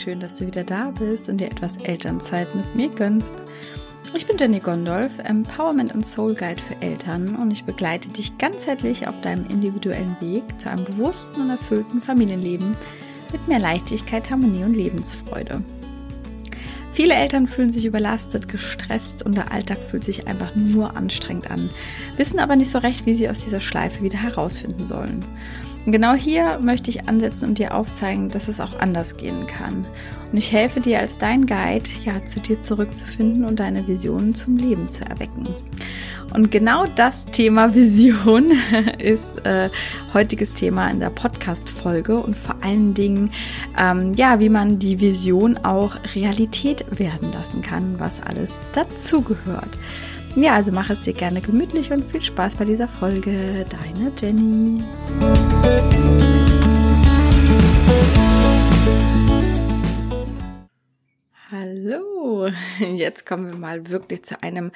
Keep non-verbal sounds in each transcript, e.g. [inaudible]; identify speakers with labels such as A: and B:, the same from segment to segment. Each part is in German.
A: schön, dass du wieder da bist und dir etwas Elternzeit mit mir gönnst. Ich bin Jenny Gondolf, Empowerment und Soul Guide für Eltern und ich begleite dich ganzheitlich auf deinem individuellen Weg zu einem bewussten und erfüllten Familienleben mit mehr Leichtigkeit, Harmonie und Lebensfreude. Viele Eltern fühlen sich überlastet, gestresst und der Alltag fühlt sich einfach nur anstrengend an, wissen aber nicht so recht, wie sie aus dieser Schleife wieder herausfinden sollen. Und genau hier möchte ich ansetzen und dir aufzeigen, dass es auch anders gehen kann. Und ich helfe dir als dein Guide, ja, zu dir zurückzufinden und deine Visionen zum Leben zu erwecken. Und genau das Thema [laughs] Vision ist äh, heutiges Thema in der Podcast-Folge und vor allen Dingen, ähm, ja, wie man die Vision auch Realität werden lassen kann, was alles dazugehört. Ja, also mach es dir gerne gemütlich und viel Spaß bei dieser Folge. Deine Jenny. Hallo, [laughs] jetzt kommen wir mal wirklich zu einem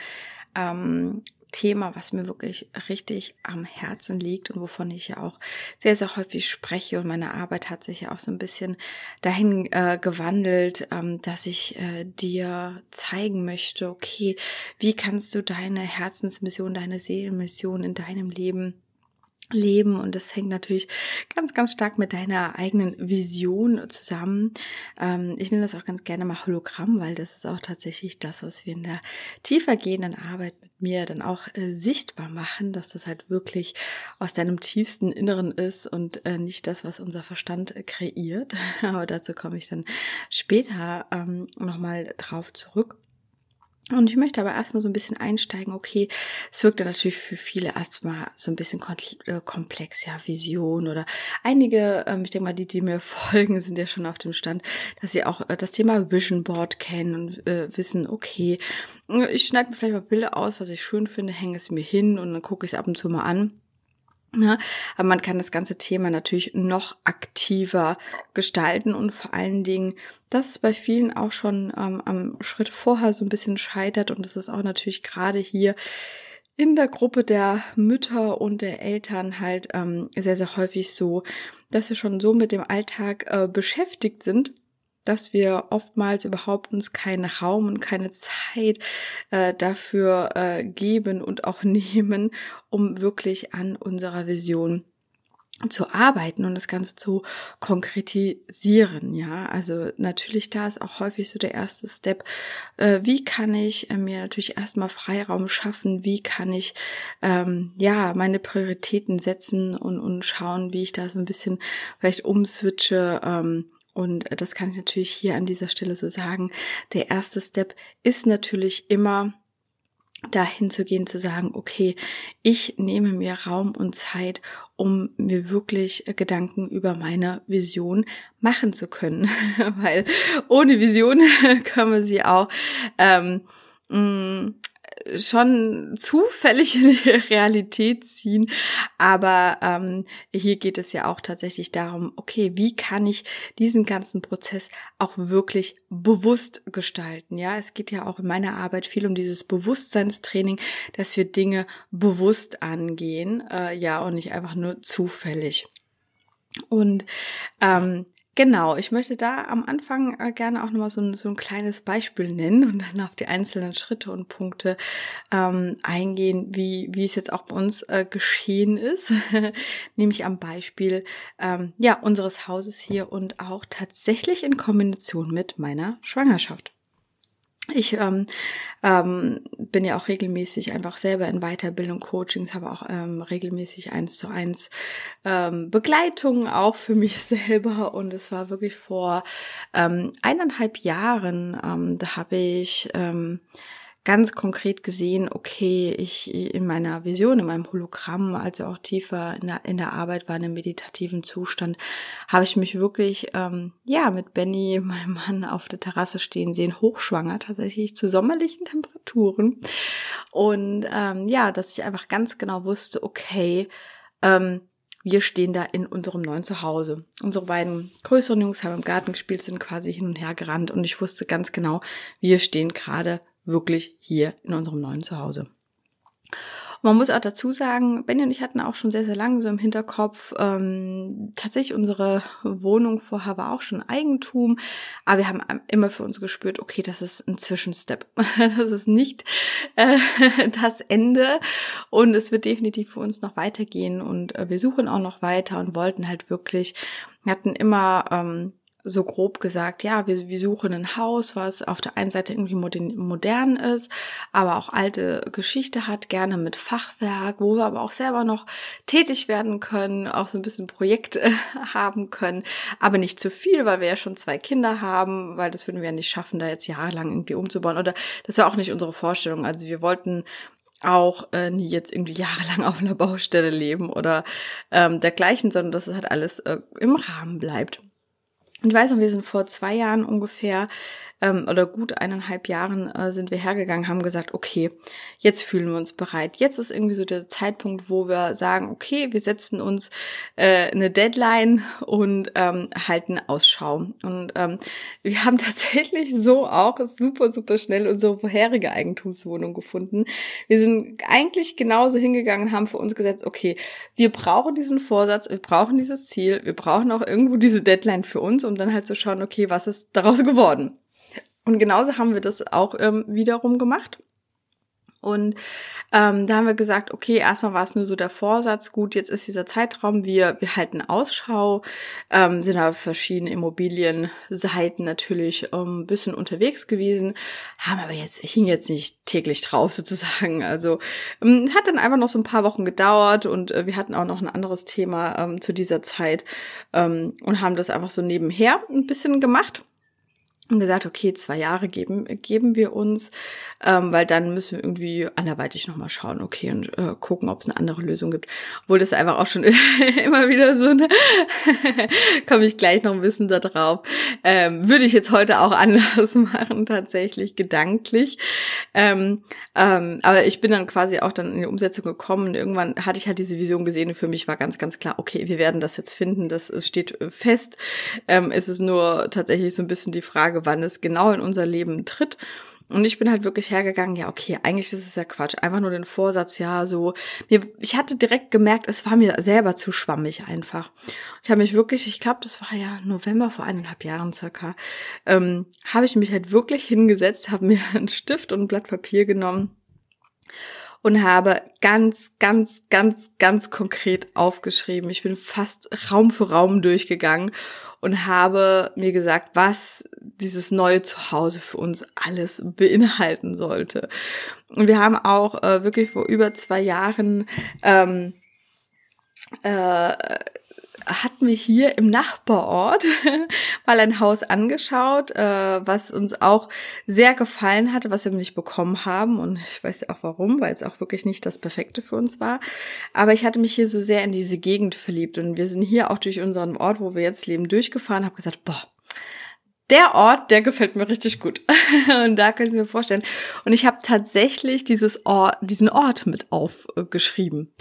A: ähm, Thema, was mir wirklich richtig am Herzen liegt und wovon ich ja auch sehr, sehr häufig spreche. Und meine Arbeit hat sich ja auch so ein bisschen dahin äh, gewandelt, ähm, dass ich äh, dir zeigen möchte, okay, wie kannst du deine Herzensmission, deine Seelenmission in deinem Leben leben und das hängt natürlich ganz, ganz stark mit deiner eigenen Vision zusammen. Ähm, ich nenne das auch ganz gerne mal Hologramm, weil das ist auch tatsächlich das, was wir in der tiefer gehenden Arbeit mit mir dann auch äh, sichtbar machen, dass das halt wirklich aus deinem tiefsten Inneren ist und äh, nicht das, was unser Verstand kreiert. [laughs] Aber dazu komme ich dann später ähm, nochmal drauf zurück. Und ich möchte aber erstmal so ein bisschen einsteigen, okay, es wirkt ja natürlich für viele erstmal so ein bisschen äh, komplex, ja, Vision oder einige, ähm, ich denke mal, die, die mir [laughs] folgen, sind ja schon auf dem Stand, dass sie auch äh, das Thema Vision Board kennen und äh, wissen, okay, ich schneide mir vielleicht mal Bilder aus, was ich schön finde, hänge es mir hin und dann gucke ich es ab und zu mal an. Ja, aber man kann das ganze Thema natürlich noch aktiver gestalten und vor allen Dingen, dass es bei vielen auch schon ähm, am Schritt vorher so ein bisschen scheitert und das ist auch natürlich gerade hier in der Gruppe der Mütter und der Eltern halt ähm, sehr, sehr häufig so, dass wir schon so mit dem Alltag äh, beschäftigt sind, dass wir oftmals überhaupt uns keinen Raum und keine Zeit äh, dafür äh, geben und auch [laughs] nehmen, um wirklich an unserer Vision zu arbeiten und das Ganze zu konkretisieren, ja. Also natürlich da ist auch häufig so der erste Step, äh, wie kann ich äh, mir natürlich erstmal Freiraum schaffen, wie kann ich ähm, ja meine Prioritäten setzen und, und schauen, wie ich da so ein bisschen vielleicht umswitche, ähm, und das kann ich natürlich hier an dieser Stelle so sagen. Der erste Step ist natürlich immer dahin zu gehen, zu sagen, okay, ich nehme mir Raum und Zeit, um mir wirklich Gedanken über meine Vision machen zu können. [laughs] Weil ohne Vision [laughs] können wir sie auch ähm, mm, schon zufällig in die [laughs] Realität ziehen. Aber ähm, hier geht es ja auch tatsächlich darum, okay, wie kann ich diesen ganzen Prozess auch wirklich bewusst gestalten? Ja, es geht ja auch in meiner Arbeit viel um dieses Bewusstseinstraining, dass wir Dinge bewusst angehen, äh, ja, und nicht einfach nur zufällig. Und ähm, Genau, ich möchte da am Anfang äh, gerne auch nochmal so ein, so ein kleines Beispiel nennen und dann auf die einzelnen Schritte und Punkte ähm, eingehen, wie, wie es jetzt auch bei uns äh, geschehen ist, [laughs] nämlich am Beispiel ähm, ja, unseres Hauses hier und auch tatsächlich in Kombination mit meiner Schwangerschaft. Ich ähm, ähm, bin ja auch regelmäßig einfach selber in Weiterbildung, Coachings, habe auch ähm, regelmäßig eins zu eins ähm, Begleitung auch für mich [laughs] selber. Und es war wirklich vor ähm, eineinhalb Jahren, ähm, da habe ich ähm, ganz konkret gesehen, okay, ich in meiner Vision, in meinem Hologramm, also auch tiefer in der, in der Arbeit war, in einem meditativen Zustand, habe ich mich wirklich, ähm, ja, mit Benny, [laughs] meinem Mann, auf der Terrasse stehen sehen, hochschwanger tatsächlich zu sommerlichen Temperaturen. Und ähm, ja, dass ich einfach ganz genau wusste, okay, ähm, wir stehen da in unserem neuen Zuhause. Unsere beiden größeren Jungs haben im Garten gespielt, sind quasi hin und her gerannt und ich wusste ganz genau, wir stehen gerade wirklich hier in unserem neuen Zuhause. man muss auch dazu sagen, Benny und ich hatten auch schon sehr, sehr lange so im Hinterkopf, ähm, tatsächlich unsere Wohnung vorher war auch schon Eigentum, aber wir haben immer für uns gespürt, okay, das ist ein Zwischenstep. [laughs] Das ist nicht äh, [laughs] das Ende und es wird definitiv für uns noch weitergehen und äh, wir suchen auch noch weiter und wollten halt wirklich, wir hatten immer ähm, so grob gesagt, ja, wir, wir suchen ein Haus, was auf der einen Seite irgendwie modern, ist, aber auch alte Geschichte hat, gerne mit Fachwerk, wo wir aber auch selber noch tätig werden können, auch so ein bisschen Projekte [laughs] haben können, aber nicht zu viel, weil wir ja schon zwei Kinder haben, weil das würden wir ja nicht schaffen, da jetzt jahrelang irgendwie umzubauen. Oder das war auch nicht unsere Vorstellung. Also wir wollten auch äh, nie jetzt irgendwie [laughs] jahrelang auf einer Baustelle leben oder ähm, dergleichen, sondern dass es halt alles äh, im Rahmen bleibt. Und ich weiß noch, wir sind vor zwei Jahren ungefähr ähm, oder gut eineinhalb Jahren äh, sind wir hergegangen, haben gesagt, okay, jetzt fühlen wir uns bereit. Jetzt ist irgendwie so der Zeitpunkt, wo wir sagen, okay, wir setzen uns äh, eine Deadline und ähm, halten Ausschau. Und ähm, wir haben [laughs] tatsächlich so auch super, super schnell unsere vorherige Eigentumswohnung gefunden. Wir sind eigentlich genauso hingegangen, haben für uns gesetzt, okay, wir brauchen diesen Vorsatz, wir brauchen dieses Ziel, wir brauchen auch irgendwo diese Deadline für uns, um dann halt zu schauen, okay, was ist daraus geworden? Und genauso haben wir das auch ähm, wiederum gemacht. Und ähm, da haben wir gesagt, okay, erstmal war es nur so der Vorsatz, gut, jetzt ist dieser Zeitraum, wir, wir halten Ausschau, ähm, sind auf verschiedene Immobilienseiten natürlich ähm, ein bisschen unterwegs gewesen, haben aber jetzt, hing jetzt nicht täglich drauf sozusagen. Also ähm, hat dann einfach noch so ein paar Wochen gedauert und äh, wir hatten auch noch ein anderes Thema ähm, zu dieser Zeit ähm, und haben das einfach so nebenher ein bisschen gemacht und gesagt, okay, zwei Jahre geben, geben wir uns, ähm, weil dann müssen wir irgendwie anderweitig nochmal schauen, okay, und äh, gucken, ob es eine andere Lösung gibt. Obwohl das einfach auch schon [laughs] immer wieder so eine, [laughs] komme ich gleich noch ein bisschen da drauf, ähm, würde ich jetzt heute auch [laughs] anders machen, tatsächlich, gedanklich. Ähm, ähm, aber ich bin dann quasi auch dann in die Umsetzung gekommen und irgendwann hatte ich halt diese Vision gesehen und für mich war ganz, ganz klar, okay, wir werden das jetzt finden, das steht fest. Ähm, es ist nur tatsächlich so ein bisschen die Frage, Frage, wann es genau in unser Leben tritt. Und ich bin halt wirklich hergegangen, ja, okay, eigentlich ist es ja Quatsch. Einfach nur den Vorsatz, ja, so. Mir, ich hatte direkt gemerkt, es war mir selber zu schwammig einfach. Ich habe mich wirklich, ich glaube, das war ja November vor eineinhalb Jahren circa, ähm, habe ich mich halt wirklich hingesetzt, habe mir einen Stift und ein Blatt Papier genommen und habe ganz, ganz, ganz, ganz konkret aufgeschrieben. Ich bin fast Raum für Raum durchgegangen und habe mir gesagt, was dieses neue Zuhause für uns alles beinhalten sollte. Und wir haben auch äh, wirklich vor über zwei Jahren ähm, äh, hatten wir hier im Nachbarort [laughs] mal ein Haus angeschaut, äh, was uns auch sehr gefallen hatte, was wir nicht bekommen haben. Und ich weiß ja auch warum, weil es auch wirklich nicht das Perfekte für uns war. Aber ich hatte mich hier so sehr in diese Gegend verliebt. Und wir sind hier auch durch unseren Ort, wo wir jetzt leben, durchgefahren, habe gesagt, boah, der Ort, der gefällt mir richtig gut. [laughs] und da können Sie mir vorstellen. Und ich habe tatsächlich dieses Ort, diesen Ort mit aufgeschrieben.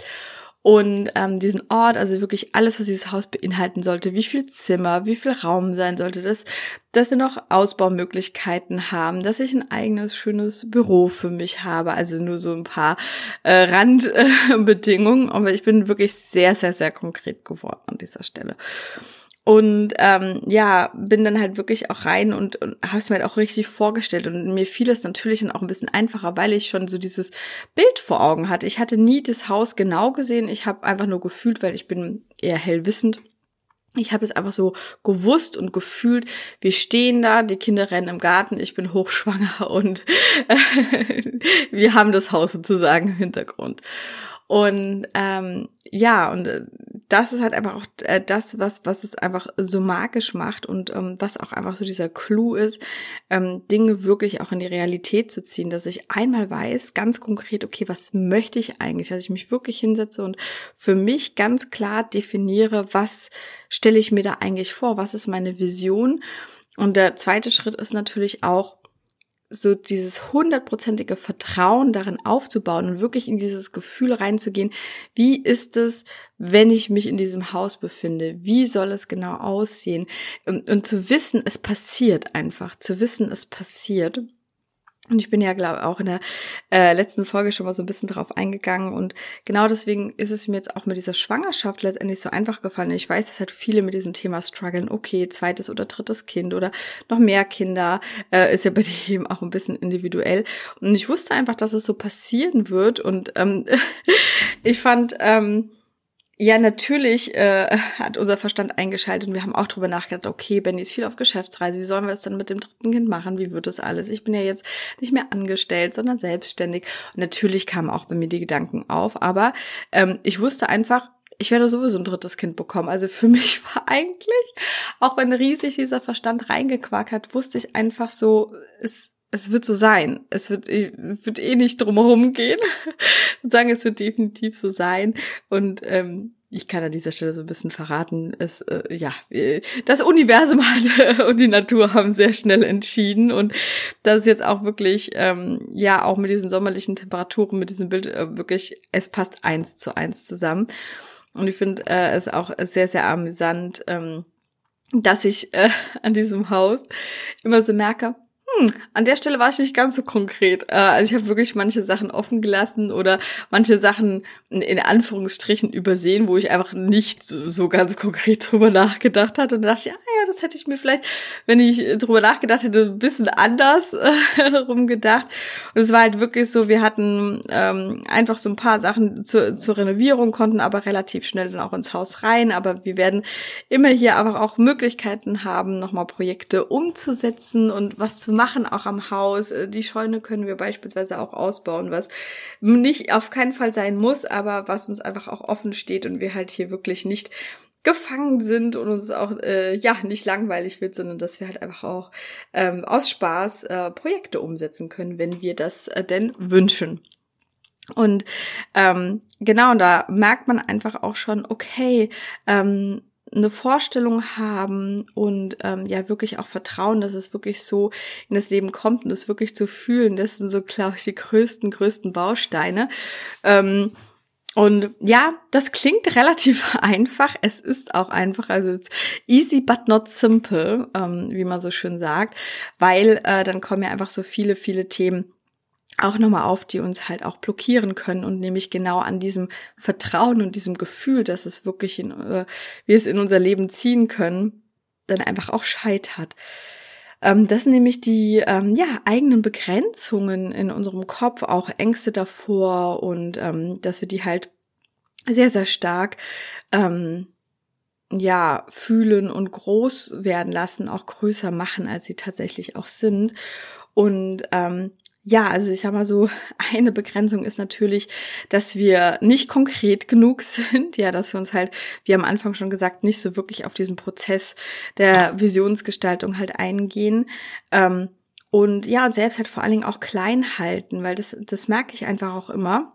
A: Und ähm, diesen Ort, also wirklich alles, was dieses Haus beinhalten sollte, wie viel Zimmer, wie viel Raum sein sollte, dass, dass wir noch Ausbaumöglichkeiten haben, dass ich ein eigenes schönes Büro für mich habe, also nur so ein paar äh, Randbedingungen, [laughs] aber ich bin wirklich sehr, sehr, sehr konkret geworden an dieser Stelle. Und ähm, ja, bin dann halt wirklich auch rein und, und habe es mir halt auch richtig vorgestellt. Und mir fiel es natürlich dann auch ein bisschen einfacher, weil ich schon so dieses Bild vor Augen hatte. Ich hatte nie das Haus genau gesehen. Ich habe einfach nur gefühlt, weil ich bin eher hellwissend. Ich habe es einfach so gewusst und gefühlt, wir stehen da, die Kinder rennen im Garten, ich bin hochschwanger und [laughs] wir haben das Haus sozusagen im Hintergrund. Und ähm, ja, und äh, das ist halt einfach auch äh, das, was, was es einfach so magisch macht und ähm, was auch einfach so dieser Clou ist, ähm, Dinge wirklich auch in die Realität zu ziehen, dass ich einmal weiß, ganz konkret, okay, was möchte ich eigentlich, dass ich mich wirklich hinsetze und für mich ganz klar definiere, was stelle ich mir da eigentlich vor, was ist meine Vision. Und der zweite Schritt ist natürlich auch, so dieses hundertprozentige Vertrauen darin aufzubauen und wirklich in dieses Gefühl reinzugehen, wie ist es, wenn ich mich in diesem Haus befinde? Wie soll es genau aussehen? Und, und zu wissen, es passiert einfach, zu wissen, es passiert. Und ich bin ja, glaube auch in der äh, letzten Folge schon mal so ein bisschen drauf eingegangen. Und genau deswegen ist es mir jetzt auch mit dieser Schwangerschaft letztendlich so einfach gefallen. Ich weiß, dass halt viele mit diesem Thema strugglen. Okay, zweites oder drittes Kind oder noch mehr Kinder. Äh, ist ja bei [laughs] dir eben auch ein bisschen individuell. Und ich wusste einfach, dass es so passieren wird. Und ähm, [laughs] ich fand... Ähm, ja, natürlich äh, [laughs] hat unser Verstand eingeschaltet und wir haben auch drüber nachgedacht, okay, Benny ist viel auf Geschäftsreise, wie sollen wir das dann mit dem dritten Kind machen? Wie wird das alles? Ich bin ja jetzt nicht mehr angestellt, sondern selbstständig. Und natürlich kamen auch bei mir die Gedanken auf, aber ähm, ich wusste einfach, ich werde sowieso ein drittes Kind bekommen. Also für [laughs] mich war eigentlich, auch wenn riesig dieser Verstand reingequakt hat, wusste ich einfach so, es es wird so sein. Es wird, wird eh nicht drumherum gehen. [laughs] sagen, es wird definitiv so sein. Und ähm, ich kann an dieser Stelle so ein bisschen verraten, es, äh, ja, das Universum [laughs] hat und die Natur haben sehr schnell entschieden und das ist jetzt auch wirklich, ähm, ja, auch mit diesen sommerlichen Temperaturen, mit diesem Bild äh, wirklich, es passt eins zu eins zusammen. Und ich finde äh, es auch sehr, sehr amüsant, ähm, dass ich äh, [laughs] an diesem Haus immer so merke, hm, an der Stelle war ich nicht ganz so konkret. Äh, also ich habe wirklich manche Sachen offen gelassen oder manche Sachen in Anführungsstrichen übersehen, wo ich einfach nicht so, ganz [laughs] konkret drüber nachgedacht hatte und dachte, ja, ja, das hätte ich mir vielleicht, wenn ich drüber nachgedacht hätte, ein bisschen anders äh, [laughs] rumgedacht. Und es war halt wirklich so, wir hatten ähm, einfach so ein paar Sachen zur, zur Renovierung, konnten aber relativ schnell dann auch ins Haus rein. Aber wir werden immer hier aber auch Möglichkeiten haben, nochmal Projekte umzusetzen und was zu machen machen auch am Haus. Äh, die Scheune können wir beispielsweise auch ausbauen, was nicht auf keinen Fall sein muss, aber was uns einfach auch offen steht und wir halt hier wirklich nicht gefangen sind und uns auch äh, ja nicht langweilig wird, sondern dass wir halt einfach auch ähm, aus Spaß äh, Projekte umsetzen können, wenn wir das äh, denn wünschen. Und ähm, genau, da merkt man einfach auch schon, okay, ähm, eine Vorstellung haben und ähm, ja wirklich auch vertrauen, dass es wirklich so in das Leben kommt und es wirklich zu fühlen, das sind so, glaube ich, die größten, größten Bausteine. Ähm, und ja, das klingt [laughs] relativ einfach. Es ist auch einfach, also it's easy but not simple, ähm, wie man so schön sagt, weil äh, dann kommen ja einfach so viele, viele Themen auch nochmal auf, die uns halt auch blockieren können und nämlich genau an diesem Vertrauen und diesem Gefühl, dass es wirklich in, äh, wir es in unser Leben ziehen können, dann einfach auch scheitert. Ähm, das sind nämlich die ähm, ja, eigenen Begrenzungen in unserem Kopf, auch Ängste davor und ähm, dass wir die halt sehr, sehr stark ähm, ja, fühlen und groß werden lassen, auch größer machen, als sie tatsächlich auch sind. Und ähm, ja, also ich sag mal so, [laughs] eine Begrenzung ist natürlich, dass wir nicht konkret genug [laughs] sind, ja, dass wir uns halt, wie am Anfang schon gesagt, nicht so wirklich auf diesen Prozess der Visionsgestaltung halt eingehen. Ähm, und ja, und selbst halt vor allen Dingen auch klein halten, weil das, das merke ich einfach auch immer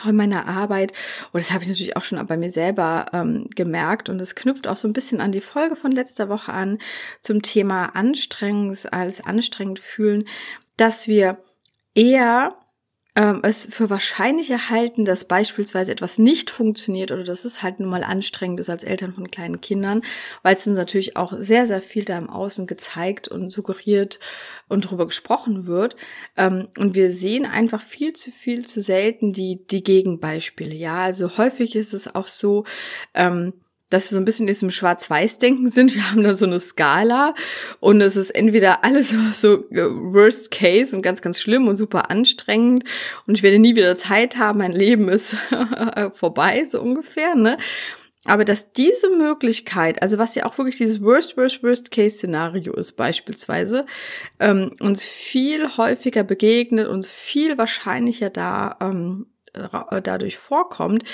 A: auch in meiner Arbeit, und das habe ich natürlich auch schon bei mir selber ähm, gemerkt, und es knüpft auch so ein bisschen an die Folge von letzter Woche an zum Thema Anstrengungs als anstrengend fühlen, dass wir eher ähm, es für wahrscheinlich erhalten, dass beispielsweise etwas nicht funktioniert oder dass es halt nun mal anstrengend ist als Eltern von kleinen Kindern, weil es uns natürlich auch sehr, sehr viel da im Außen gezeigt und suggeriert und darüber gesprochen wird. Ähm, und wir sehen einfach viel zu viel zu selten die, die Gegenbeispiele. Ja, also häufig ist es auch so, ähm, dass wir so ein bisschen in diesem Schwarz-Weiß-Denken sind. Wir haben da so eine Skala und es ist entweder alles [laughs] so äh, Worst Case und ganz, ganz schlimm und super anstrengend und ich werde nie wieder Zeit haben, mein Leben ist [laughs] vorbei, so ungefähr, ne? Aber dass diese Möglichkeit, also was ja auch wirklich dieses Worst, Worst, Worst Case Szenario ist beispielsweise, ähm, uns viel häufiger begegnet, uns viel wahrscheinlicher da ähm, äh, dadurch vorkommt,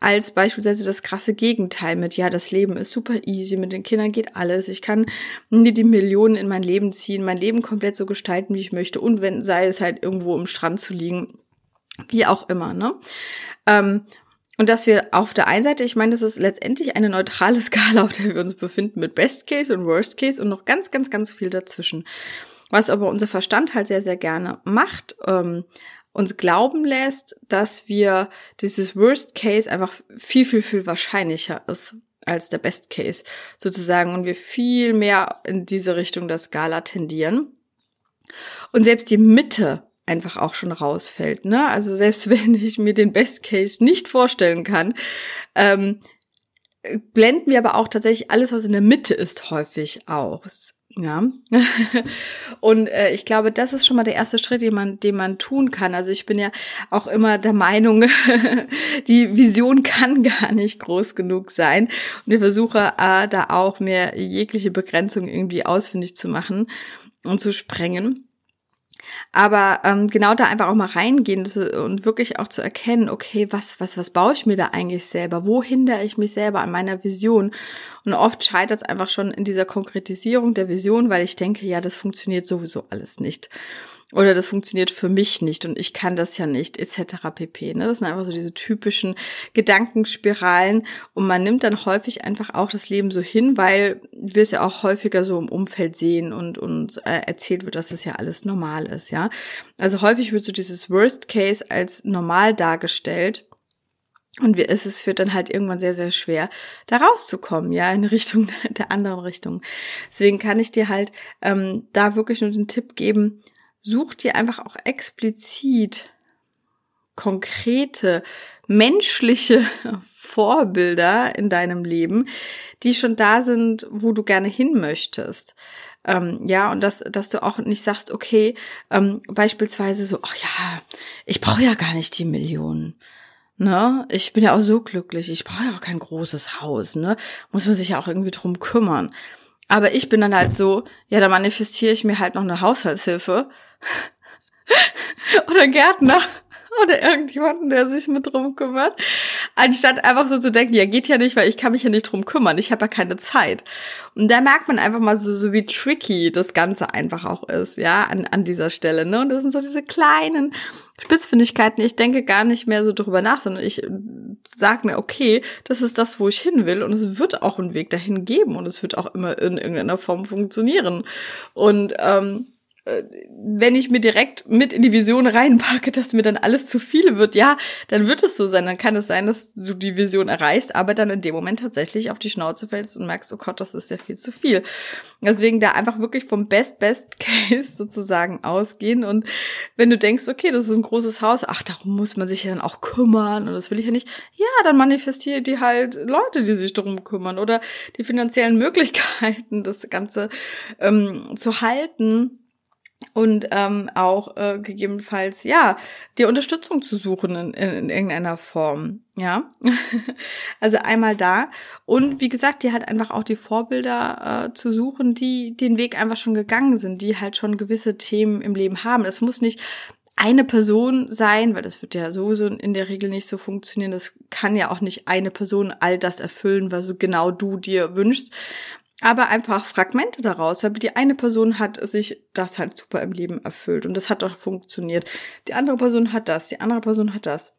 A: als beispielsweise das krasse Gegenteil mit, ja, das Leben ist super easy, mit den Kindern geht alles, ich kann mir die Millionen in mein Leben ziehen, mein Leben komplett so gestalten, wie ich möchte und wenn, sei es halt irgendwo im Strand zu liegen, wie auch immer, ne? Ähm, und dass wir auf der einen Seite, ich meine, das ist letztendlich eine neutrale [laughs] Skala, auf der wir uns befinden, mit Best Case und Worst Case und noch ganz, ganz, ganz viel dazwischen. Was aber unser Verstand halt sehr, sehr gerne macht, ähm, uns glauben lässt, dass wir dieses Worst Case einfach viel, viel, viel wahrscheinlicher ist als der Best Case sozusagen und wir viel mehr in diese Richtung der Skala tendieren. Und selbst die Mitte einfach auch schon rausfällt. Ne? Also selbst [laughs] wenn ich mir den Best Case nicht vorstellen kann, ähm, blenden wir aber auch tatsächlich alles, was in der Mitte ist, häufig aus. Ja. [laughs] und äh, ich glaube, das ist schon mal der erste Schritt, den man, den man tun kann. Also ich bin ja auch immer der Meinung, [laughs] die Vision kann gar nicht groß genug sein. Und ich versuche äh, da auch mir jegliche Begrenzung irgendwie ausfindig zu machen und zu sprengen. Aber ähm, genau da einfach auch mal reingehen und wirklich auch zu erkennen, okay, was, was, was baue ich mir da eigentlich selber? Wo hindere ich mich selber an meiner Vision? Und oft scheitert es einfach schon in dieser Konkretisierung der Vision, weil ich denke, ja, das funktioniert sowieso alles nicht oder das funktioniert für mich nicht und ich kann das ja nicht, etc. pp. Ne? Das sind einfach so diese typischen Gedankenspiralen und man nimmt dann häufig einfach auch das Leben so hin, weil wir es ja auch häufiger so im Umfeld sehen und uns äh, erzählt wird, dass es ja alles normal ist, ja. Also häufig wird so dieses Worst Case als normal dargestellt. Und wie ist es führt dann halt irgendwann sehr, sehr schwer, da rauszukommen, ja, in Richtung [laughs] der anderen Richtung. Deswegen kann ich dir halt ähm, da wirklich nur den Tipp geben, such dir einfach auch explizit konkrete menschliche [laughs] Vorbilder in deinem Leben, die schon da sind, wo du gerne hin möchtest. Ähm, ja, und dass, dass du auch nicht sagst, okay, ähm, beispielsweise so, ach ja, ich brauche ja gar nicht die Millionen. Ne? Ich bin ja auch so glücklich, ich brauche ja auch kein großes Haus, ne? Muss man sich ja auch irgendwie drum kümmern. Aber ich bin dann halt so, ja, da manifestiere ich mir halt noch eine Haushaltshilfe [laughs] oder Gärtner oder irgendjemanden, der sich mit drum kümmert, anstatt einfach so zu denken, ja, geht ja nicht, weil ich kann mich ja nicht drum kümmern, ich habe ja keine Zeit. Und da merkt man einfach mal so, so wie tricky das Ganze einfach auch ist, ja, an, an dieser Stelle, ne? Und das sind so diese kleinen Spitzfindigkeiten. Ich denke gar nicht mehr so drüber nach, sondern ich äh, sag mir, okay, das ist das, wo ich hin will und es wird auch einen Weg dahin geben und es wird auch immer in irgendeiner Form funktionieren. Und ähm, äh, wenn ich mir direkt mit in die Vision reinpacke, dass mir dann alles zu viel wird, ja, dann wird es so sein. Dann kann es sein, dass du die Vision erreichst, aber dann in dem Moment tatsächlich auf die Schnauze fällst und merkst, oh Gott, das ist ja viel zu viel. Deswegen da einfach wirklich vom Best, Best [laughs] Case sozusagen ausgehen. Und wenn du denkst, okay, das ist ein großes Haus, ach, darum muss man sich ja dann auch kümmern und das will ich ja nicht. Ja, dann manifestiere die halt Leute, die sich darum kümmern oder die finanziellen [laughs] Möglichkeiten, das Ganze ähm, zu halten und ähm, auch äh, gegebenenfalls ja die Unterstützung zu suchen in, in, in irgendeiner Form ja. [laughs] Also einmal da. Und wie gesagt die halt einfach auch die Vorbilder äh, zu suchen die den Weg einfach schon gegangen sind die halt schon gewisse Themen im Leben haben. Es muss nicht eine Person sein, weil das wird ja sowieso in der Regel nicht so funktionieren. Das kann ja auch nicht eine Person all das erfüllen, was genau du dir wünschst aber einfach Fragmente daraus, weil die eine Person hat sich das halt super im Leben erfüllt und das hat doch funktioniert. Die andere Person hat das, die andere Person hat das.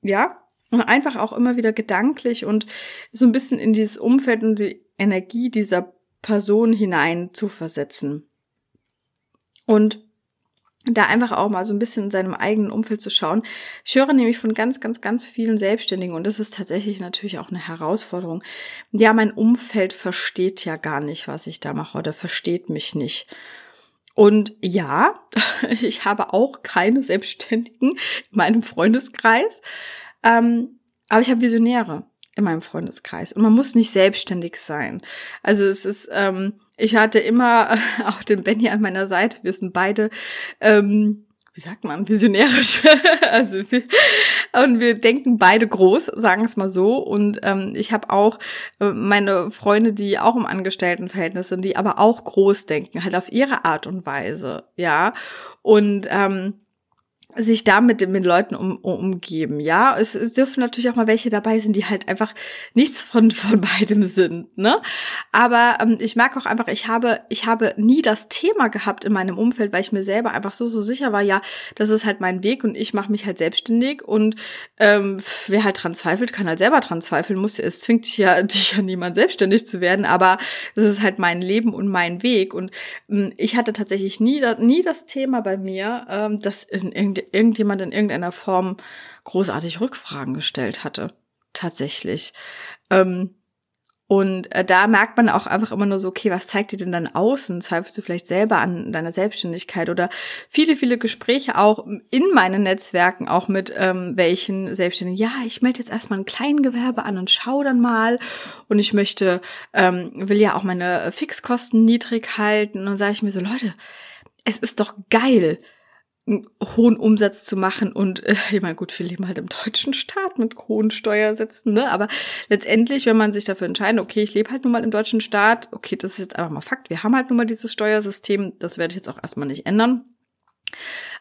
A: Ja? Und einfach auch immer wieder gedanklich und so ein bisschen in dieses Umfeld und die Energie dieser Person hinein zu versetzen. Und da einfach auch mal so ein bisschen in seinem eigenen Umfeld zu schauen. Ich höre nämlich von ganz, ganz, ganz vielen Selbstständigen und das ist tatsächlich natürlich auch eine Herausforderung. Ja, mein Umfeld versteht ja gar nicht, was ich da mache oder versteht mich nicht. Und ja, [laughs] ich habe auch keine Selbstständigen in meinem Freundeskreis, ähm, aber ich habe Visionäre in meinem Freundeskreis und man muss nicht selbstständig sein. Also es ist ähm, ich hatte immer [laughs] auch den Benny an meiner Seite. Wir sind beide, ähm, wie sagt man, visionärisch. [laughs] also wir, und wir denken beide groß, sagen es mal so. Und ähm, ich habe auch äh, meine Freunde, die auch im Angestelltenverhältnis sind, die aber auch groß denken, halt auf ihre Art und Weise, ja. Und ähm, sich da mit den Leuten um, umgeben, ja. Es, es dürfen natürlich auch mal welche dabei sein, die halt einfach nichts von, von [laughs] beidem sind, ne? Aber ähm, ich merke auch einfach, ich habe, ich habe nie das Thema gehabt in meinem Umfeld, weil ich mir selber einfach so, so sicher war, ja, das ist halt mein Weg und ich mache mich halt selbstständig und ähm, wer halt dran zweifelt, kann halt selber dran zweifeln, muss, es zwingt dich ja, [laughs] dich ja niemand selbstständig zu werden, aber das ist halt mein Leben und mein Weg und ähm, ich hatte tatsächlich nie, nie das Thema bei mir, ähm, dass in, in irgendjemand in irgendeiner Form großartig Rückfragen gestellt hatte. Tatsächlich. Ähm, Und äh, da merkt man auch einfach immer nur so, okay, was zeigt dir denn dann außen? Zweifelst du vielleicht selber an deiner Selbstständigkeit oder viele, viele Gespräche auch in meinen Netzwerken, auch mit ähm, welchen Selbstständigen. Ja, ich melde jetzt erstmal ein Kleingewerbe an und schau dann mal. Und ich möchte, ähm, will ja auch meine Fixkosten niedrig halten. Und dann sage ich mir so, Leute, es ist doch geil, einen hohen Umsatz zu machen und äh, [laughs] ich meine, gut, wir leben halt im deutschen Staat mit hohen Steuersätzen, ne? Aber letztendlich, wenn man sich dafür entscheidet, okay, ich lebe halt nun mal im deutschen Staat, okay, das ist jetzt einfach mal Fakt, wir haben halt nun mal dieses Steuersystem, das werde ich jetzt auch erstmal nicht ändern.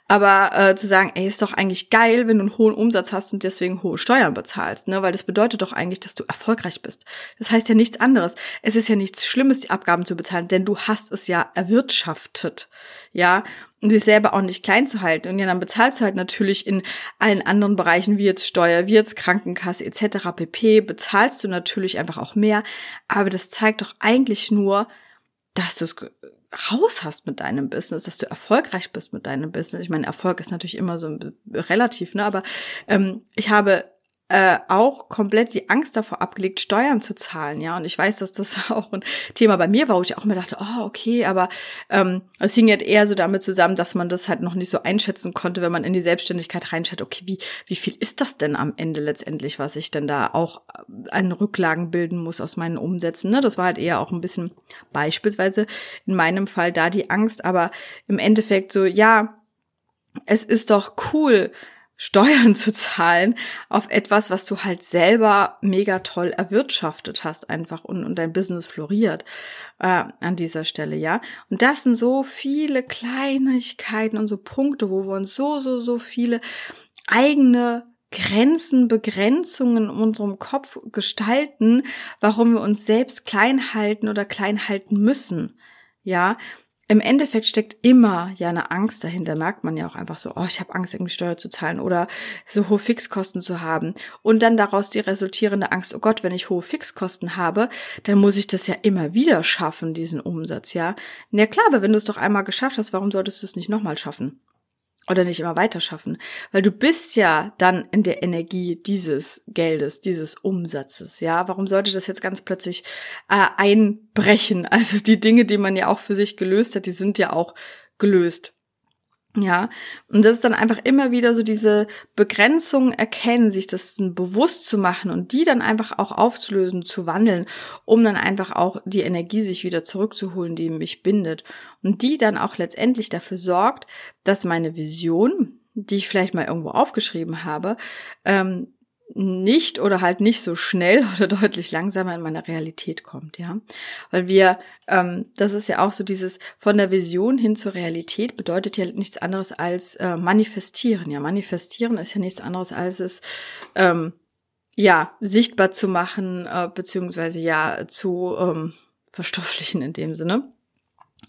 A: Aber äh, zu sagen, ey, ist doch eigentlich geil, wenn du einen hohen Umsatz hast und deswegen hohe Steuern bezahlst, ne? Weil das bedeutet doch eigentlich, dass du erfolgreich bist. Das heißt ja nichts anderes. Es ist ja nichts Schlimmes, die Abgaben zu bezahlen, denn du hast es ja erwirtschaftet, ja. Und sich selber auch nicht klein zu halten. Und ja, dann bezahlst du halt natürlich in allen anderen Bereichen, wie jetzt Steuer, wie jetzt Krankenkasse etc. pp. bezahlst du natürlich einfach auch mehr. Aber das zeigt doch eigentlich nur, dass du es raus hast mit deinem Business, dass du erfolgreich bist mit deinem Business. Ich meine, Erfolg ist natürlich immer so relativ, ne? Aber ähm, ich habe äh, auch komplett die Angst davor abgelegt, Steuern zu zahlen, ja. Und ich weiß, dass das [laughs] auch ein Thema bei mir war, wo ich auch mir dachte, oh, okay, aber ähm, es hing jetzt eher so damit zusammen, dass man das halt noch nicht so einschätzen konnte, wenn man in die Selbstständigkeit reinschaut, okay, wie, wie viel ist das denn am Ende letztendlich, was ich denn da auch an Rücklagen bilden muss aus meinen Umsätzen, ne? Das war halt eher auch ein bisschen beispielsweise in meinem Fall da die Angst, aber im Endeffekt so, ja, es ist doch cool, Steuern [laughs] zu zahlen auf etwas, was du halt selber mega toll erwirtschaftet hast einfach und, und dein Business floriert äh, an dieser Stelle, ja. Und das sind so viele Kleinigkeiten und so Punkte, wo wir uns so, so, so viele eigene Grenzen, Begrenzungen in unserem Kopf gestalten, warum wir uns selbst klein halten oder klein halten müssen. Ja, im Endeffekt steckt immer ja eine Angst dahinter, merkt man ja auch einfach so, oh, ich habe Angst, irgendwie Steuer zu zahlen oder so hohe Fixkosten zu haben. Und dann daraus die resultierende Angst, oh Gott, wenn ich hohe Fixkosten habe, dann muss ich das ja immer wieder schaffen, diesen Umsatz, ja. Ja klar, aber wenn du es doch einmal geschafft hast, warum solltest du es nicht nochmal schaffen? Oder nicht immer weiter schaffen, weil du bist ja dann in der Energie dieses Geldes, dieses Umsatzes, ja. Warum sollte das jetzt ganz plötzlich äh, einbrechen? [laughs] Also die Dinge, die man ja auch für sich gelöst hat, die sind ja auch gelöst. Ja, und das ist dann einfach immer wieder so diese Begrenzung erkennen, sich das bewusst zu machen und die dann einfach auch aufzulösen, zu wandeln, um dann einfach auch die Energie sich wieder zurückzuholen, die mich bindet. Und die dann auch letztendlich dafür sorgt, dass meine Vision, die ich vielleicht mal irgendwo aufgeschrieben habe, ähm, nicht oder halt nicht so schnell [laughs] oder deutlich langsamer in meine Realität kommt, ja. Weil wir, ähm, das ist ja auch so dieses von der Vision hin zur Realität bedeutet ja nichts anderes als äh, manifestieren. Ja, manifestieren ist ja nichts anderes als es ähm, ja sichtbar zu machen, äh, beziehungsweise ja zu ähm, verstofflichen in dem Sinne.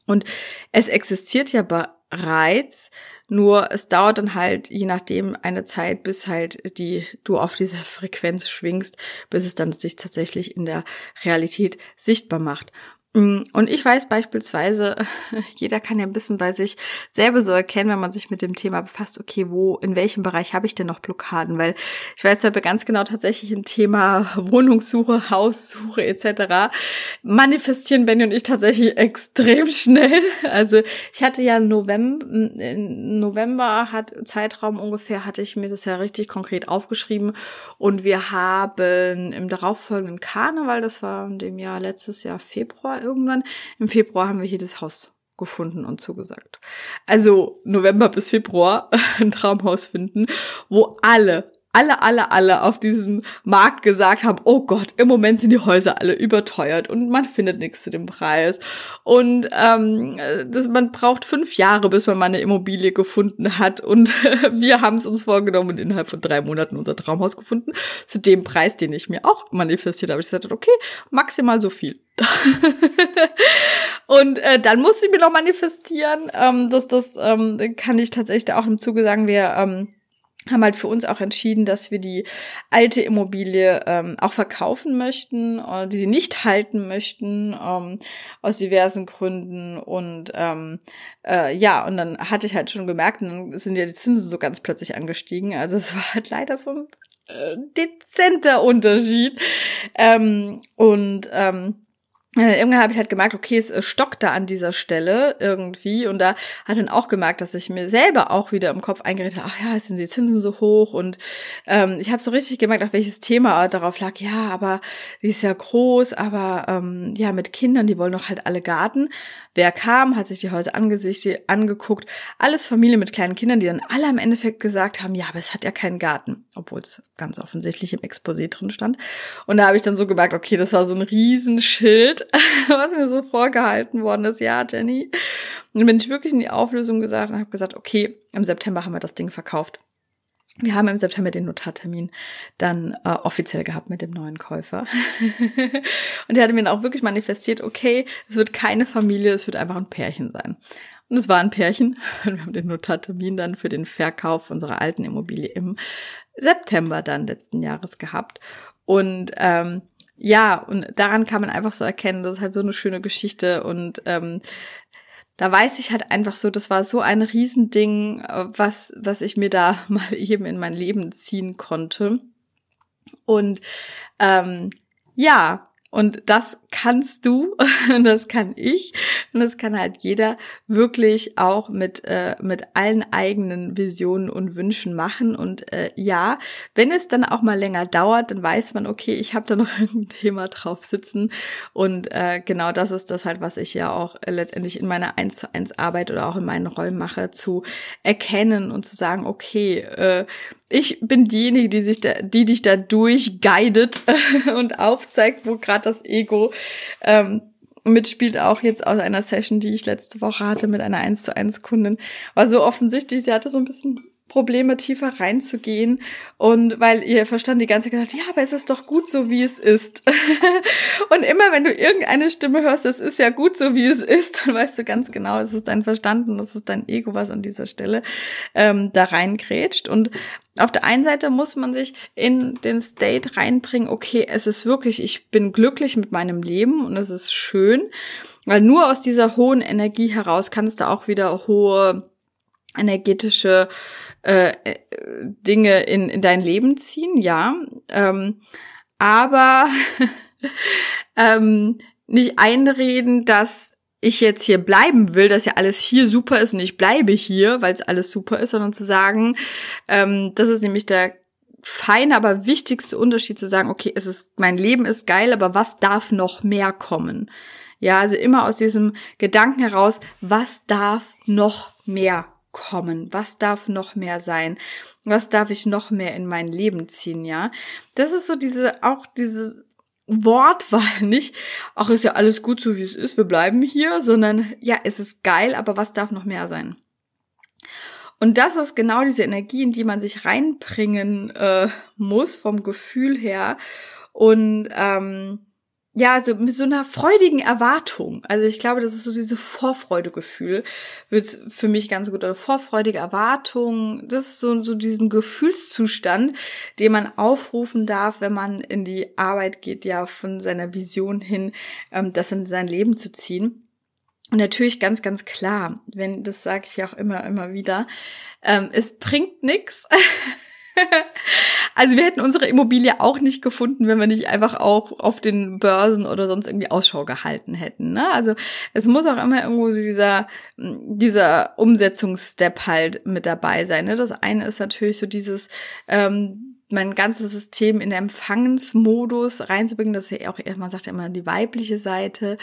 A: Und es existiert ja bereits, nur es dauert dann halt je nachdem eine Zeit, bis halt die du auf dieser Frequenz schwingst, bis es dann sich tatsächlich in der Realität sichtbar macht. Mm, und ich weiß beispielsweise, [laughs] jeder kann ja ein bisschen bei sich selber so erkennen, wenn man sich mit dem Thema befasst, okay, wo, in welchem Bereich habe ich denn noch Blockaden? Weil ich weiß aber ganz genau tatsächlich ein Thema [laughs] Wohnungssuche, Haussuche etc. manifestieren Benny und ich tatsächlich [laughs] extrem schnell. Also ich hatte ja November, November hat Zeitraum ungefähr, hatte ich mir das ja richtig konkret aufgeschrieben und wir haben im darauffolgenden Karneval, das war in dem Jahr letztes Jahr Februar, irgendwann. Im Februar haben wir hier das Haus gefunden und zugesagt. Also November bis Februar [laughs] ein Traumhaus finden, wo alle, alle, alle, alle auf diesem Markt gesagt haben, oh Gott, im Moment sind die Häuser alle überteuert und man findet nichts zu dem Preis. Und ähm, das, man braucht fünf Jahre, bis man mal eine Immobilie gefunden hat. Und [laughs] wir haben es uns vorgenommen und innerhalb von drei Monaten unser Traumhaus gefunden, zu dem Preis, den ich mir auch manifestiert habe. Ich gesagt, okay, maximal so viel. [laughs] und äh, dann musste ich mir noch manifestieren, ähm, dass das ähm, kann ich tatsächlich auch im Zuge sagen, wir ähm, haben halt für uns auch entschieden, dass wir die alte Immobilie ähm, auch verkaufen möchten, oder die sie nicht halten möchten, ähm, aus diversen Gründen. Und ähm, äh, ja, und dann hatte ich halt schon gemerkt, dann sind ja die Zinsen so ganz plötzlich angestiegen. Also es [laughs] war halt leider so ein äh, dezenter Unterschied. Ähm, und ähm, äh, irgendwann habe ich halt gemerkt, okay, es stockt da an dieser Stelle irgendwie. Und da hat dann auch gemerkt, dass ich mir selber auch wieder im Kopf eingeredet habe, ach ja, jetzt sind die Zinsen so hoch. Und ähm, ich habe so richtig gemerkt, auf welches Thema darauf lag. Ja, aber die ist ja groß, aber ähm, ja, mit Kindern, die wollen doch halt alle Garten. Wer kam, hat sich die Häuser angesichtet, angeguckt. Alles Familie mit kleinen Kindern, die dann alle am Endeffekt gesagt haben, ja, aber es hat ja keinen Garten. Obwohl es ganz offensichtlich im Exposé drin stand. Und da habe ich dann so gemerkt, okay, das war so ein Riesenschild [laughs] was mir so vorgehalten worden ist. Ja, Jenny. Und dann bin ich wirklich in die Auflösung gesagt und habe gesagt, okay, im September haben wir das Ding verkauft. Wir haben im September den Notartermin dann äh, offiziell gehabt mit dem neuen Käufer. [laughs] und der hatte mir dann auch wirklich manifestiert, okay, es wird keine Familie, es wird einfach ein Pärchen sein. Und es war ein Pärchen. [laughs] Und wir haben den Notartermin dann für den Verkauf unserer alten Immobilie im September dann letzten Jahres gehabt. Und ähm, ja, und daran kann man einfach so erkennen, das ist halt so eine schöne Geschichte und ähm, da weiß ich halt einfach so, das war so ein Riesending, was, was ich mir da [laughs] mal eben in mein Leben ziehen konnte. Und ähm, ja, und das kannst du, und [laughs] das kann ich, und das kann halt jeder wirklich auch mit, äh, mit allen eigenen Visionen und Wünschen machen. Und äh, ja, wenn es dann auch mal länger dauert, dann weiß man, okay, ich habe da noch [laughs] ein Thema drauf sitzen. Und äh, genau das ist das halt, was ich ja auch letztendlich in meiner 1 zu 1 Arbeit oder auch in meinen Rollen mache, zu erkennen und zu sagen, okay, äh, ich bin diejenige, die sich da, die dich da durchguidet [laughs] und aufzeigt, wo gerade das Ego ähm, mitspielt. Auch jetzt aus einer Session, die ich letzte Woche hatte mit einer 1 zu 1 Kundin. War so offensichtlich, sie hatte so ein bisschen Probleme tiefer reinzugehen und weil ihr Verstand die ganze Zeit gesagt, ja, aber es ist doch gut so, wie es ist. [laughs] und immer wenn du irgendeine Stimme hörst, es ist ja gut so, wie es ist, dann weißt du ganz genau, es ist dein Verstand und es ist dein Ego, was an dieser Stelle ähm, da reingrätscht. Und auf der einen Seite muss man sich in den State reinbringen, okay, es ist wirklich, ich bin glücklich mit meinem Leben und es ist schön, weil nur aus dieser hohen Energie heraus kannst du auch wieder hohe energetische äh, äh, Dinge in, in dein Leben ziehen, ja. Ähm, aber [laughs] ähm, nicht einreden, dass ich jetzt hier bleiben will, dass ja alles hier super ist und ich bleibe hier, weil es alles super ist, sondern zu sagen, ähm, das ist nämlich der feine, aber wichtigste Unterschied zu sagen, okay, es ist, mein Leben ist geil, aber was darf noch mehr kommen? Ja, also immer aus diesem Gedanken heraus, was darf noch mehr kommen? Was darf noch mehr sein? Was darf ich noch mehr in mein Leben ziehen, ja? Das ist so diese, auch diese Wortwahl [laughs] nicht, ach, ist ja alles gut so wie es ist, wir bleiben hier, sondern ja, es ist geil, aber was darf noch mehr sein? Und das ist genau diese Energie, in die man sich reinbringen äh, muss, vom Gefühl her. Und ähm, ja, also mit so einer freudigen Erwartung. Also ich glaube, das ist so diese Vorfreudegefühl, wird für mich ganz gut. Oder vorfreudige Erwartung, das ist so, so diesen Gefühlszustand, den man aufrufen darf, wenn man in die Arbeit geht, ja, von seiner Vision hin, ähm, das in sein Leben zu ziehen. Und natürlich ganz, ganz klar, wenn, das sage ich auch immer, immer wieder, ähm, es bringt nichts. [laughs] also wir hätten unsere Immobilie auch nicht gefunden, wenn wir nicht einfach auch auf den Börsen oder sonst irgendwie Ausschau gehalten hätten. Ne? Also es muss auch immer irgendwo dieser, dieser Umsetzungsstep halt mit dabei sein. Ne? Das eine ist natürlich so dieses ähm, mein ganzes System in Empfangensmodus reinzubringen. Das ist ja auch, man sagt ja immer die weibliche Seite,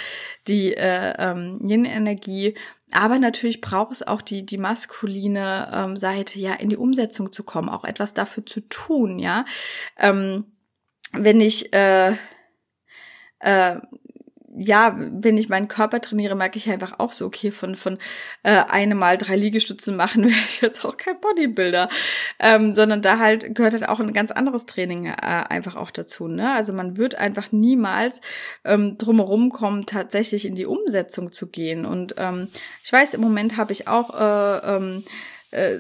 A: die äh, ähm, Yin-Energie. Aber natürlich braucht es auch die, die maskuline ähm, Seite, ja, in die Umsetzung zu kommen, auch etwas dafür zu tun, ja. Ähm, wenn ich äh, äh, ja, wenn ich meinen Körper trainiere, merke ich einfach auch so, okay, von, von äh, einem Mal drei Liegestützen machen [laughs] wäre ich jetzt auch kein Bodybuilder. Ähm, sondern da halt gehört halt auch ein ganz anderes Training äh, einfach auch dazu. Ne? Also man wird einfach niemals ähm, drumherum kommen, tatsächlich in die Umsetzung zu gehen. Und ähm, ich weiß, im Moment habe ich auch äh, ähm, äh,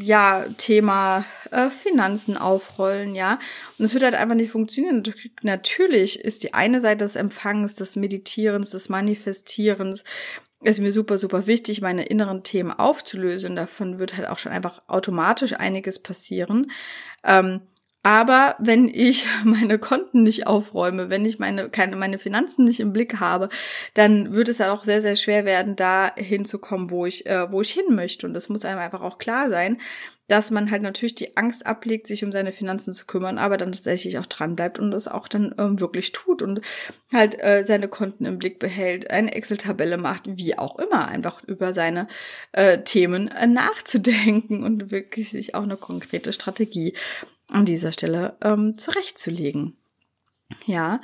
A: ja, Thema äh, Finanzen aufrollen, ja. Und es wird halt einfach nicht funktionieren. Natürlich ist die eine Seite des Empfangens, des Meditierens, des Manifestierens, ist mir super, super wichtig, meine inneren Themen aufzulösen. Davon wird halt auch schon einfach automatisch einiges passieren. Ähm, Aber wenn ich [laughs] meine Konten nicht aufräume, wenn ich meine, keine, meine Finanzen nicht im Blick habe, dann wird es ja auch sehr, sehr schwer werden, da hinzukommen, wo ich, äh, wo ich hin möchte. Und das muss einem einfach auch klar sein, dass man halt natürlich die Angst ablegt, sich um seine Finanzen zu kümmern, aber dann tatsächlich auch dran bleibt und das auch dann ähm, wirklich tut und halt äh, seine Konten im Blick behält, eine Excel-Tabelle macht, wie auch immer, einfach über seine äh, Themen äh, nachzudenken und wirklich sich auch eine konkrete Strategie an dieser Stelle ähm, zurechtzulegen. Ja,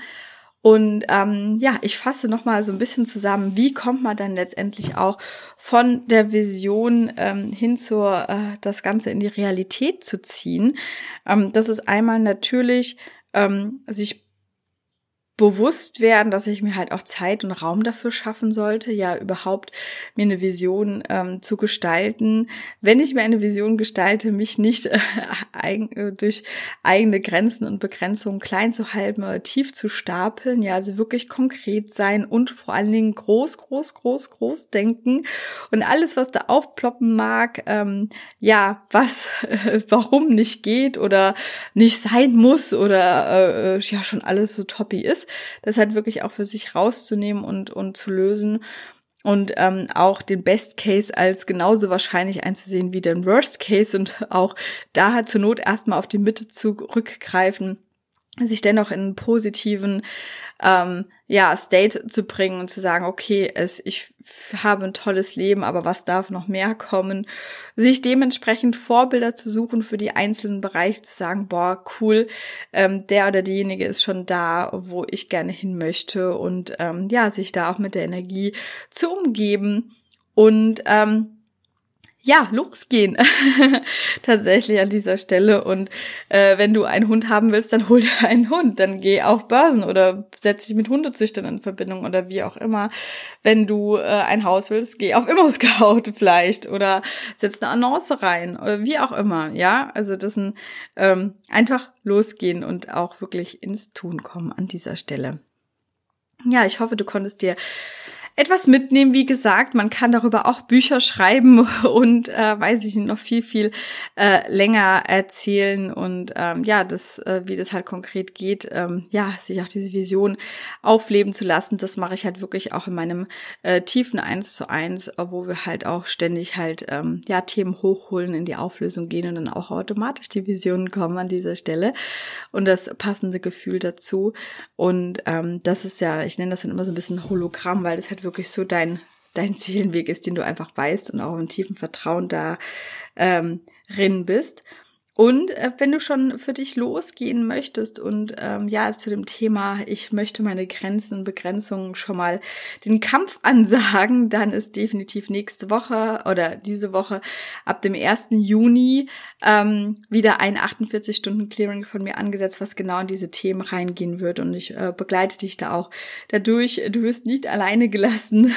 A: und ähm, ja, ich fasse noch mal so ein bisschen zusammen, wie kommt man dann letztendlich auch von der Vision ähm, hin zur äh, das Ganze in die Realität zu ziehen. Ähm, das ist einmal natürlich ähm, sich bewusst werden, dass ich mir halt auch Zeit und Raum dafür schaffen sollte, ja überhaupt mir eine Vision ähm, zu gestalten. Wenn ich mir eine Vision gestalte, mich nicht äh, eigen, äh, durch eigene Grenzen und Begrenzungen klein zu halten oder tief zu stapeln, ja, also wirklich konkret sein und vor allen Dingen groß, groß, groß, groß denken und alles, was da aufploppen mag, ähm, ja, was, äh, [laughs] warum nicht geht oder nicht sein muss oder äh, äh ja schon alles so toppy ist, das halt wirklich auch für sich rauszunehmen und, und zu lösen und ähm, auch den Best Case als genauso wahrscheinlich einzusehen wie den Worst Case und [laughs] auch da halt zur Not erstmal auf die Mitte zurückgreifen sich dennoch in einen positiven ähm, ja, State zu bringen und zu sagen, okay, es, ich habe ein tolles Leben, aber was darf noch mehr kommen? Sich dementsprechend Vorbilder zu suchen für die einzelnen Bereiche, zu sagen, boah, cool, ähm, der oder diejenige ist schon da, wo ich gerne hin möchte und ähm, ja, sich da auch mit der Energie zu umgeben und ähm, ja, losgehen. [laughs] Tatsächlich an dieser Stelle. Und äh, wenn du einen Hund haben willst, dann hol dir [laughs] einen Hund. Dann geh auf Börsen oder setz dich mit Hundezüchtern in Verbindung oder wie auch immer. Wenn du äh, ein Haus willst, geh auf Immo-Scout [laughs] vielleicht oder setz eine Annonce rein oder wie auch immer. Ja, also das sind ähm, einfach losgehen und auch wirklich ins Tun kommen an dieser Stelle. Ja, ich hoffe, du konntest dir etwas mitnehmen. Wie gesagt, man kann darüber auch Bücher schreiben [laughs] und äh, weiß ich noch viel, viel äh, länger erzählen und ähm, ja, das, äh, wie das halt konkret geht, ähm, ja, sich auch diese Vision aufleben zu lassen, das mache ich halt wirklich auch in meinem äh, tiefen Eins zu eins, wo wir halt auch ständig halt ähm, ja Themen hochholen, in die Auflösung gehen und dann auch automatisch die Visionen kommen an dieser Stelle und das passende Gefühl dazu. Und ähm, das ist ja, ich nenne das dann immer so ein bisschen Hologramm, weil das halt wirklich so dein, dein [laughs] Seelenweg ist, den du einfach weißt und auch im tiefen Vertrauen da ähm, drin bist. Und äh, wenn du schon für dich losgehen möchtest und ähm, ja zu dem Thema, ich möchte meine Grenzen und Begrenzungen schon mal den Kampf [laughs] ansagen, dann ist definitiv nächste Woche oder diese Woche ab dem 1. Juni ähm, wieder ein 48 Stunden Clearing von mir angesetzt, was genau in diese Themen reingehen wird. Und ich äh, begleite dich da auch dadurch. Du wirst nicht alleine gelassen.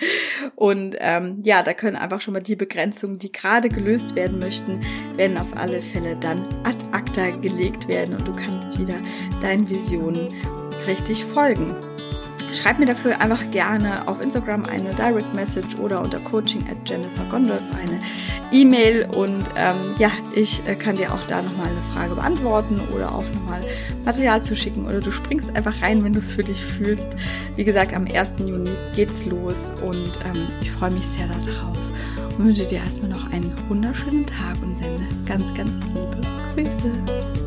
A: [laughs] und ähm, ja, da können einfach schon mal die Begrenzungen, die gerade gelöst werden möchten, werden auf alle Fälle Fälle dann ad acta gelegt werden und du kannst wieder deinen Visionen richtig folgen. Schreib mir dafür einfach gerne auf Instagram eine Direct Message oder unter coaching at Jennifer Gondolf eine E-Mail und ähm, ja, ich äh, kann dir auch da nochmal eine Frage beantworten oder auch nochmal Material zuschicken oder du springst einfach rein, wenn du es für dich fühlst. Wie gesagt, am 1. Juni geht's los und ähm, ich freue mich sehr darauf wünsche dir erstmal noch einen wunderschönen Tag und sende ganz, ganz liebe Grüße.